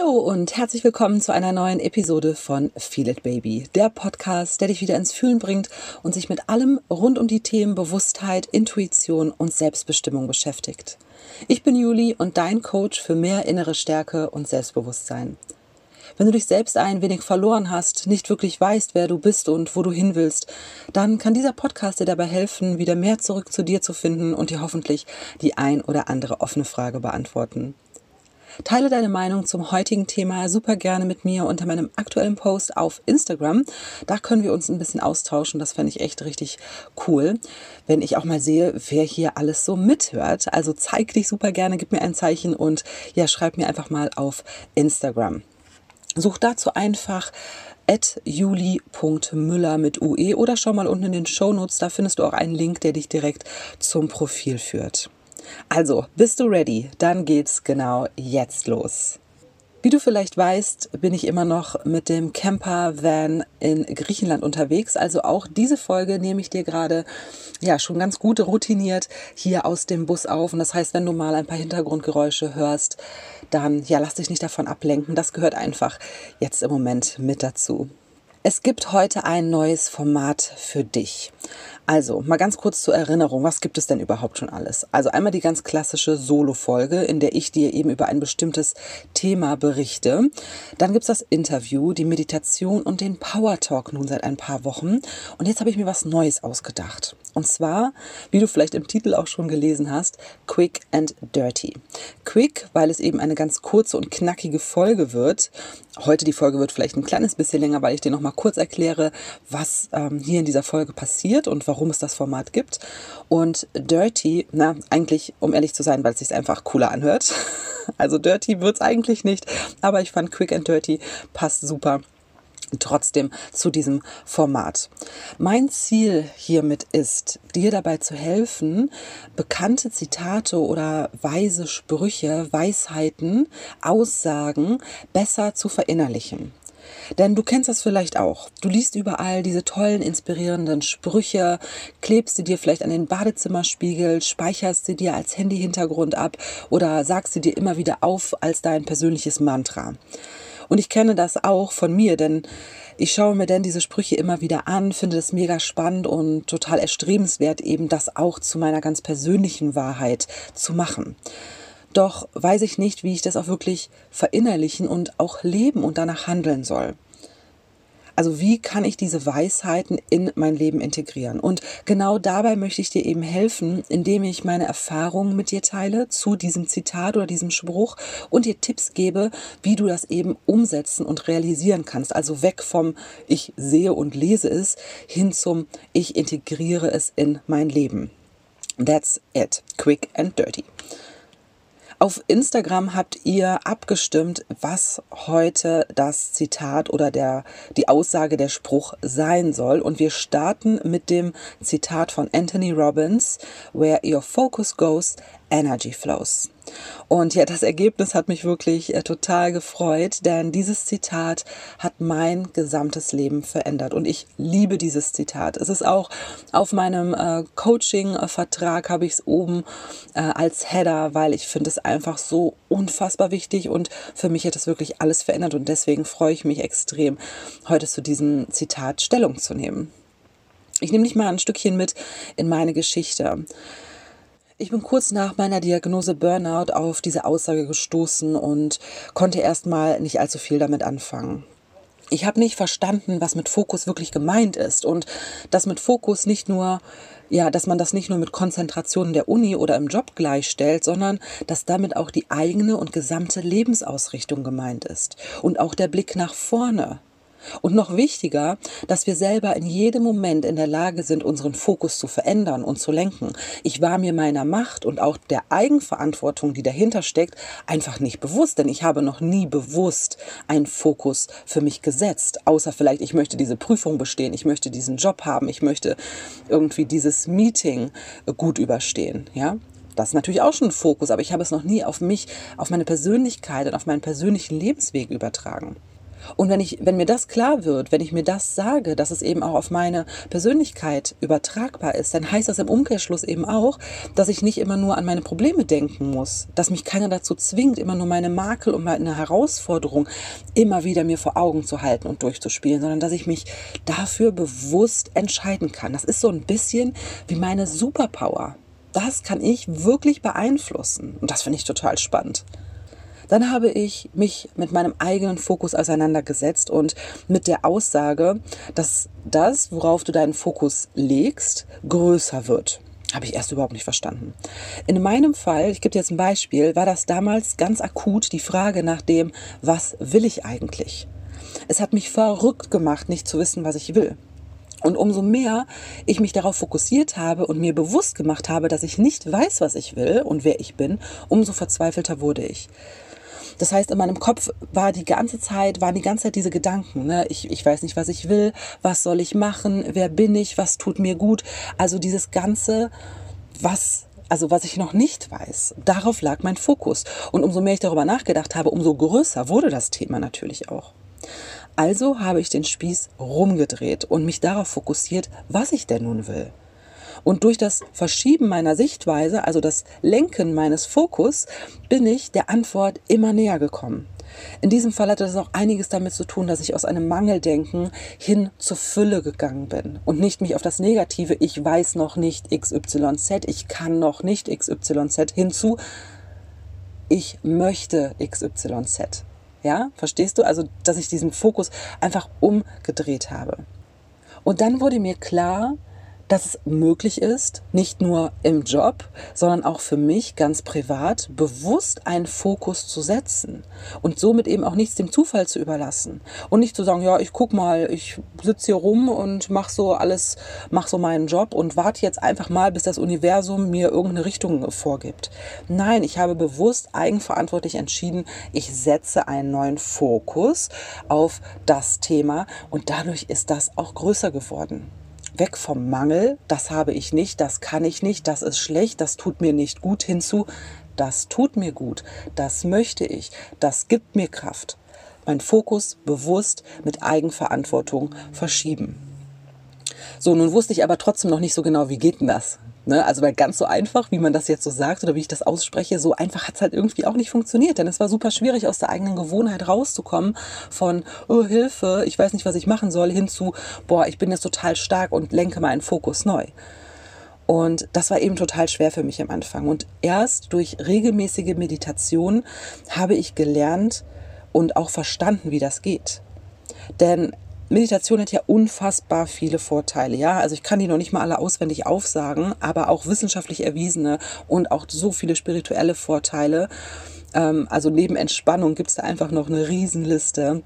Hallo und herzlich willkommen zu einer neuen Episode von Feel It Baby, der Podcast, der dich wieder ins Fühlen bringt und sich mit allem rund um die Themen Bewusstheit, Intuition und Selbstbestimmung beschäftigt. Ich bin Juli und dein Coach für mehr innere Stärke und Selbstbewusstsein. Wenn du dich selbst ein wenig verloren hast, nicht wirklich weißt, wer du bist und wo du hin willst, dann kann dieser Podcast dir dabei helfen, wieder mehr zurück zu dir zu finden und dir hoffentlich die ein oder andere offene Frage beantworten. Teile deine Meinung zum heutigen Thema super gerne mit mir unter meinem aktuellen Post auf Instagram. Da können wir uns ein bisschen austauschen. Das fände ich echt richtig cool, wenn ich auch mal sehe, wer hier alles so mithört. Also zeig dich super gerne, gib mir ein Zeichen und ja, schreib mir einfach mal auf Instagram. Such dazu einfach juli.müller mit UE oder schau mal unten in den Show Notes, da findest du auch einen Link, der dich direkt zum Profil führt. Also, bist du ready? Dann geht's genau jetzt los. Wie du vielleicht weißt, bin ich immer noch mit dem Camper-Van in Griechenland unterwegs. Also auch diese Folge nehme ich dir gerade ja schon ganz gut routiniert hier aus dem Bus auf. Und das heißt, wenn du mal ein paar Hintergrundgeräusche hörst, dann ja lass dich nicht davon ablenken. Das gehört einfach jetzt im Moment mit dazu. Es gibt heute ein neues Format für dich. Also, mal ganz kurz zur Erinnerung, was gibt es denn überhaupt schon alles? Also einmal die ganz klassische Solo-Folge, in der ich dir eben über ein bestimmtes Thema berichte. Dann gibt's das Interview, die Meditation und den Power Talk nun seit ein paar Wochen. Und jetzt habe ich mir was Neues ausgedacht. Und zwar, wie du vielleicht im Titel auch schon gelesen hast, Quick and Dirty. Quick, weil es eben eine ganz kurze und knackige Folge wird. Heute die Folge wird vielleicht ein kleines bisschen länger, weil ich dir nochmal kurz erkläre, was ähm, hier in dieser Folge passiert und warum es das Format gibt. Und Dirty, na, eigentlich, um ehrlich zu sein, weil es sich einfach cooler anhört. Also Dirty wird's eigentlich nicht, aber ich fand Quick and Dirty passt super trotzdem zu diesem Format. Mein Ziel hiermit ist, dir dabei zu helfen, bekannte Zitate oder weise Sprüche, Weisheiten, Aussagen besser zu verinnerlichen. Denn du kennst das vielleicht auch. Du liest überall diese tollen, inspirierenden Sprüche, klebst sie dir vielleicht an den Badezimmerspiegel, speicherst sie dir als Handyhintergrund ab oder sagst sie dir immer wieder auf als dein persönliches Mantra. Und ich kenne das auch von mir, denn ich schaue mir denn diese Sprüche immer wieder an, finde es mega spannend und total erstrebenswert, eben das auch zu meiner ganz persönlichen Wahrheit zu machen. Doch weiß ich nicht, wie ich das auch wirklich verinnerlichen und auch leben und danach handeln soll. Also wie kann ich diese Weisheiten in mein Leben integrieren? Und genau dabei möchte ich dir eben helfen, indem ich meine Erfahrungen mit dir teile zu diesem Zitat oder diesem Spruch und dir Tipps gebe, wie du das eben umsetzen und realisieren kannst. Also weg vom ich sehe und lese es hin zum ich integriere es in mein Leben. That's it. Quick and dirty. Auf Instagram habt ihr abgestimmt, was heute das Zitat oder der, die Aussage, der Spruch sein soll. Und wir starten mit dem Zitat von Anthony Robbins, Where your focus goes, energy flows. Und ja, das Ergebnis hat mich wirklich äh, total gefreut, denn dieses Zitat hat mein gesamtes Leben verändert. Und ich liebe dieses Zitat. Es ist auch auf meinem äh, Coaching-Vertrag habe ich es oben äh, als Header, weil ich finde es einfach so unfassbar wichtig und für mich hat es wirklich alles verändert und deswegen freue ich mich extrem, heute zu diesem Zitat Stellung zu nehmen. Ich nehme dich mal ein Stückchen mit in meine Geschichte. Ich bin kurz nach meiner Diagnose Burnout auf diese Aussage gestoßen und konnte erstmal nicht allzu viel damit anfangen. Ich habe nicht verstanden, was mit Fokus wirklich gemeint ist und dass mit Fokus nicht nur ja, dass man das nicht nur mit Konzentration in der Uni oder im Job gleichstellt, sondern dass damit auch die eigene und gesamte Lebensausrichtung gemeint ist und auch der Blick nach vorne. Und noch wichtiger, dass wir selber in jedem Moment in der Lage sind, unseren Fokus zu verändern und zu lenken. Ich war mir meiner Macht und auch der Eigenverantwortung, die dahinter steckt, einfach nicht bewusst, denn ich habe noch nie bewusst einen Fokus für mich gesetzt, außer vielleicht, ich möchte diese Prüfung bestehen, ich möchte diesen Job haben, ich möchte irgendwie dieses Meeting gut überstehen, ja? Das ist natürlich auch schon ein Fokus, aber ich habe es noch nie auf mich, auf meine Persönlichkeit und auf meinen persönlichen Lebensweg übertragen. Und wenn ich, wenn mir das klar wird, wenn ich mir das sage, dass es eben auch auf meine Persönlichkeit übertragbar ist, dann heißt das im Umkehrschluss eben auch, dass ich nicht immer nur an meine Probleme denken muss, dass mich keiner dazu zwingt, immer nur meine Makel und meine Herausforderung immer wieder mir vor Augen zu halten und durchzuspielen, sondern dass ich mich dafür bewusst entscheiden kann. Das ist so ein bisschen wie meine Superpower. Das kann ich wirklich beeinflussen. Und das finde ich total spannend. Dann habe ich mich mit meinem eigenen Fokus auseinandergesetzt und mit der Aussage, dass das, worauf du deinen Fokus legst, größer wird. Habe ich erst überhaupt nicht verstanden. In meinem Fall, ich gebe dir jetzt ein Beispiel, war das damals ganz akut die Frage nach dem, was will ich eigentlich? Es hat mich verrückt gemacht, nicht zu wissen, was ich will. Und umso mehr ich mich darauf fokussiert habe und mir bewusst gemacht habe, dass ich nicht weiß, was ich will und wer ich bin, umso verzweifelter wurde ich. Das heißt, in meinem Kopf war die ganze Zeit, waren die ganze Zeit diese Gedanken. Ne? Ich, ich weiß nicht, was ich will, was soll ich machen, wer bin ich, was tut mir gut. Also dieses ganze, was also was ich noch nicht weiß, darauf lag mein Fokus. Und umso mehr ich darüber nachgedacht habe, umso größer wurde das Thema natürlich auch. Also habe ich den Spieß rumgedreht und mich darauf fokussiert, was ich denn nun will. Und durch das Verschieben meiner Sichtweise, also das Lenken meines Fokus, bin ich der Antwort immer näher gekommen. In diesem Fall hatte das auch einiges damit zu tun, dass ich aus einem Mangeldenken hin zur Fülle gegangen bin und nicht mich auf das Negative, ich weiß noch nicht XYZ, ich kann noch nicht XYZ hinzu, ich möchte XYZ. Ja, verstehst du? Also, dass ich diesen Fokus einfach umgedreht habe. Und dann wurde mir klar, dass es möglich ist, nicht nur im Job, sondern auch für mich ganz privat, bewusst einen Fokus zu setzen und somit eben auch nichts dem Zufall zu überlassen und nicht zu sagen, ja, ich guck mal, ich sitze hier rum und mach so alles, mach so meinen Job und warte jetzt einfach mal, bis das Universum mir irgendeine Richtung vorgibt. Nein, ich habe bewusst eigenverantwortlich entschieden, ich setze einen neuen Fokus auf das Thema und dadurch ist das auch größer geworden weg vom Mangel, das habe ich nicht, das kann ich nicht, das ist schlecht, das tut mir nicht gut hinzu, das tut mir gut, das möchte ich, das gibt mir Kraft. Mein Fokus bewusst mit Eigenverantwortung verschieben. So, nun wusste ich aber trotzdem noch nicht so genau, wie geht denn das? Ne? Also weil ganz so einfach, wie man das jetzt so sagt oder wie ich das ausspreche, so einfach hat es halt irgendwie auch nicht funktioniert. Denn es war super schwierig, aus der eigenen Gewohnheit rauszukommen von, oh Hilfe, ich weiß nicht, was ich machen soll, hin zu, boah, ich bin jetzt total stark und lenke meinen Fokus neu. Und das war eben total schwer für mich am Anfang. Und erst durch regelmäßige Meditation habe ich gelernt und auch verstanden, wie das geht. Denn Meditation hat ja unfassbar viele Vorteile, ja. Also ich kann die noch nicht mal alle auswendig aufsagen, aber auch wissenschaftlich erwiesene und auch so viele spirituelle Vorteile. Ähm, also neben Entspannung gibt es da einfach noch eine Riesenliste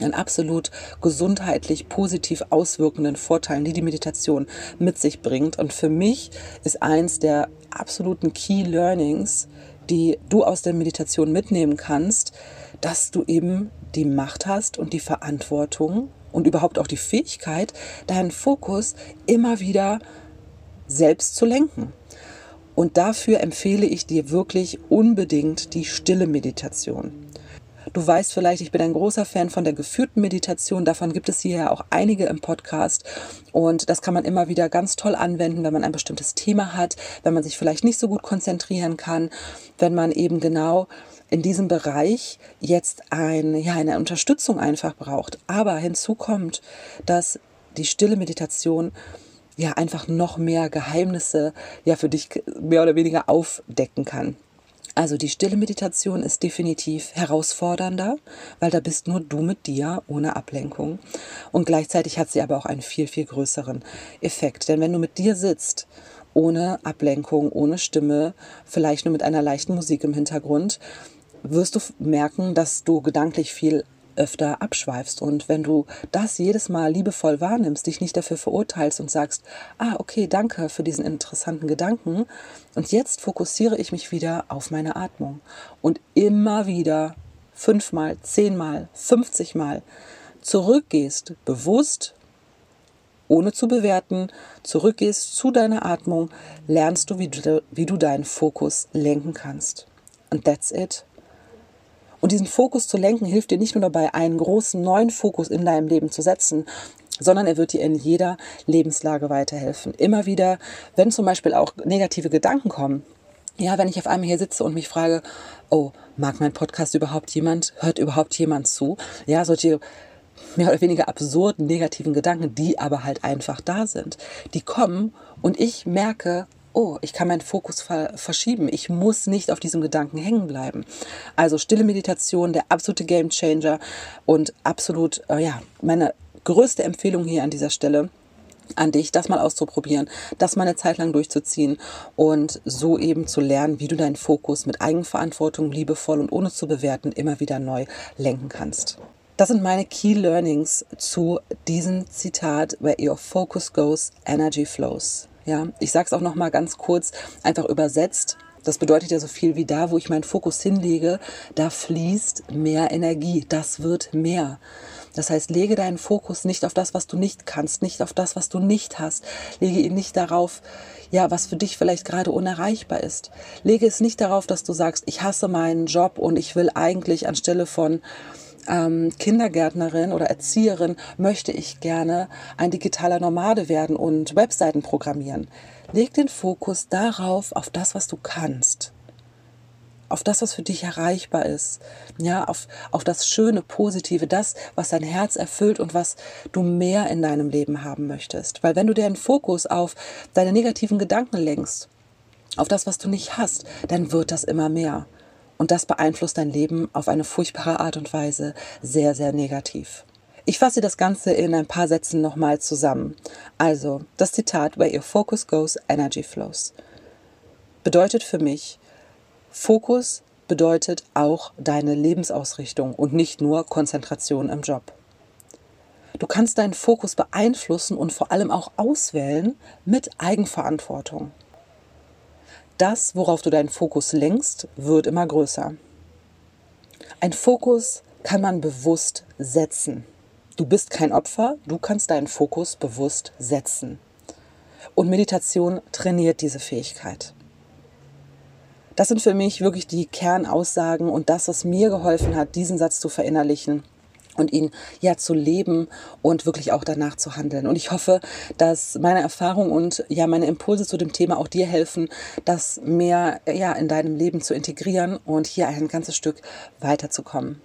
an absolut gesundheitlich positiv auswirkenden Vorteilen, die die Meditation mit sich bringt. Und für mich ist eins der absoluten Key Learnings, die du aus der Meditation mitnehmen kannst, dass du eben die Macht hast und die Verantwortung und überhaupt auch die Fähigkeit, deinen Fokus immer wieder selbst zu lenken. Und dafür empfehle ich dir wirklich unbedingt die stille Meditation. Du weißt vielleicht, ich bin ein großer Fan von der geführten Meditation. Davon gibt es hier ja auch einige im Podcast. Und das kann man immer wieder ganz toll anwenden, wenn man ein bestimmtes Thema hat, wenn man sich vielleicht nicht so gut konzentrieren kann, wenn man eben genau in diesem Bereich jetzt ein, ja, eine Unterstützung einfach braucht. Aber hinzu kommt, dass die stille Meditation ja einfach noch mehr Geheimnisse ja für dich mehr oder weniger aufdecken kann. Also die stille Meditation ist definitiv herausfordernder, weil da bist nur du mit dir ohne Ablenkung. Und gleichzeitig hat sie aber auch einen viel, viel größeren Effekt. Denn wenn du mit dir sitzt, ohne Ablenkung, ohne Stimme, vielleicht nur mit einer leichten Musik im Hintergrund, wirst du merken, dass du gedanklich viel öfter abschweifst. Und wenn du das jedes Mal liebevoll wahrnimmst, dich nicht dafür verurteilst und sagst, ah, okay, danke für diesen interessanten Gedanken. Und jetzt fokussiere ich mich wieder auf meine Atmung. Und immer wieder fünfmal, zehnmal, fünfzigmal zurückgehst, bewusst, ohne zu bewerten, zurückgehst zu deiner Atmung, lernst du, wie du, wie du deinen Fokus lenken kannst. Und that's it. Und diesen Fokus zu lenken hilft dir nicht nur dabei, einen großen neuen Fokus in deinem Leben zu setzen, sondern er wird dir in jeder Lebenslage weiterhelfen. Immer wieder, wenn zum Beispiel auch negative Gedanken kommen, ja, wenn ich auf einmal hier sitze und mich frage, oh, mag mein Podcast überhaupt jemand? Hört überhaupt jemand zu? Ja, solche mehr oder weniger absurden negativen Gedanken, die aber halt einfach da sind. Die kommen und ich merke, oh, ich kann meinen Fokus ver verschieben. Ich muss nicht auf diesem Gedanken hängen bleiben. Also stille Meditation, der absolute Game Changer und absolut, äh, ja, meine größte Empfehlung hier an dieser Stelle an dich, das mal auszuprobieren, das mal eine Zeit lang durchzuziehen und so eben zu lernen, wie du deinen Fokus mit Eigenverantwortung, liebevoll und ohne zu bewerten immer wieder neu lenken kannst. Das sind meine Key Learnings zu diesem Zitat, where your focus goes, energy flows. Ja, ich sage es auch noch mal ganz kurz, einfach übersetzt. Das bedeutet ja so viel wie da, wo ich meinen Fokus hinlege, da fließt mehr Energie. Das wird mehr. Das heißt, lege deinen Fokus nicht auf das, was du nicht kannst, nicht auf das, was du nicht hast. Lege ihn nicht darauf, ja, was für dich vielleicht gerade unerreichbar ist. Lege es nicht darauf, dass du sagst, ich hasse meinen Job und ich will eigentlich anstelle von ähm, Kindergärtnerin oder Erzieherin möchte ich gerne ein digitaler Nomade werden und Webseiten programmieren. Leg den Fokus darauf, auf das, was du kannst auf das, was für dich erreichbar ist, ja, auf, auf das Schöne, Positive, das, was dein Herz erfüllt und was du mehr in deinem Leben haben möchtest. Weil wenn du deinen Fokus auf deine negativen Gedanken lenkst, auf das, was du nicht hast, dann wird das immer mehr. Und das beeinflusst dein Leben auf eine furchtbare Art und Weise sehr, sehr negativ. Ich fasse das Ganze in ein paar Sätzen nochmal zusammen. Also, das Zitat, where your focus goes, energy flows, bedeutet für mich, Fokus bedeutet auch deine Lebensausrichtung und nicht nur Konzentration im Job. Du kannst deinen Fokus beeinflussen und vor allem auch auswählen mit Eigenverantwortung. Das, worauf du deinen Fokus lenkst, wird immer größer. Ein Fokus kann man bewusst setzen. Du bist kein Opfer, du kannst deinen Fokus bewusst setzen. Und Meditation trainiert diese Fähigkeit. Das sind für mich wirklich die Kernaussagen und das, was mir geholfen hat, diesen Satz zu verinnerlichen und ihn ja zu leben und wirklich auch danach zu handeln. Und ich hoffe, dass meine Erfahrung und ja meine Impulse zu dem Thema auch dir helfen, das mehr ja in deinem Leben zu integrieren und hier ein ganzes Stück weiterzukommen.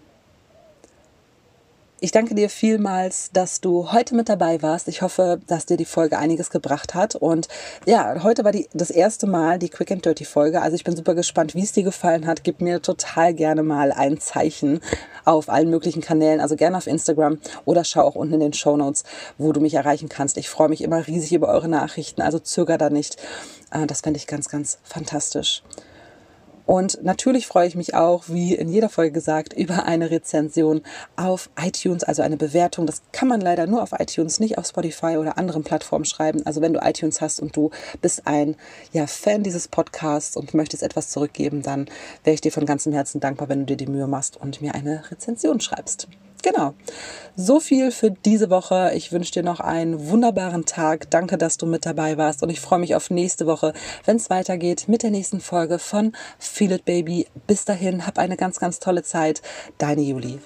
Ich danke dir vielmals, dass du heute mit dabei warst. Ich hoffe, dass dir die Folge einiges gebracht hat. Und ja, heute war die, das erste Mal die Quick and Dirty Folge. Also ich bin super gespannt, wie es dir gefallen hat. Gib mir total gerne mal ein Zeichen auf allen möglichen Kanälen. Also gerne auf Instagram oder schau auch unten in den Show Notes, wo du mich erreichen kannst. Ich freue mich immer riesig über eure Nachrichten. Also zöger da nicht. Äh, das fände ich ganz, ganz fantastisch. Und natürlich freue ich mich auch, wie in jeder Folge gesagt, über eine Rezension auf iTunes, also eine Bewertung. Das kann man leider nur auf iTunes, nicht auf Spotify oder anderen Plattformen schreiben. Also wenn du iTunes hast und du bist ein ja, Fan dieses Podcasts und möchtest etwas zurückgeben, dann wäre ich dir von ganzem Herzen dankbar, wenn du dir die Mühe machst und mir eine Rezension schreibst. Genau. So viel für diese Woche. Ich wünsche dir noch einen wunderbaren Tag. Danke, dass du mit dabei warst und ich freue mich auf nächste Woche, wenn es weitergeht mit der nächsten Folge von Feel It Baby. Bis dahin, hab eine ganz, ganz tolle Zeit. Deine Julie.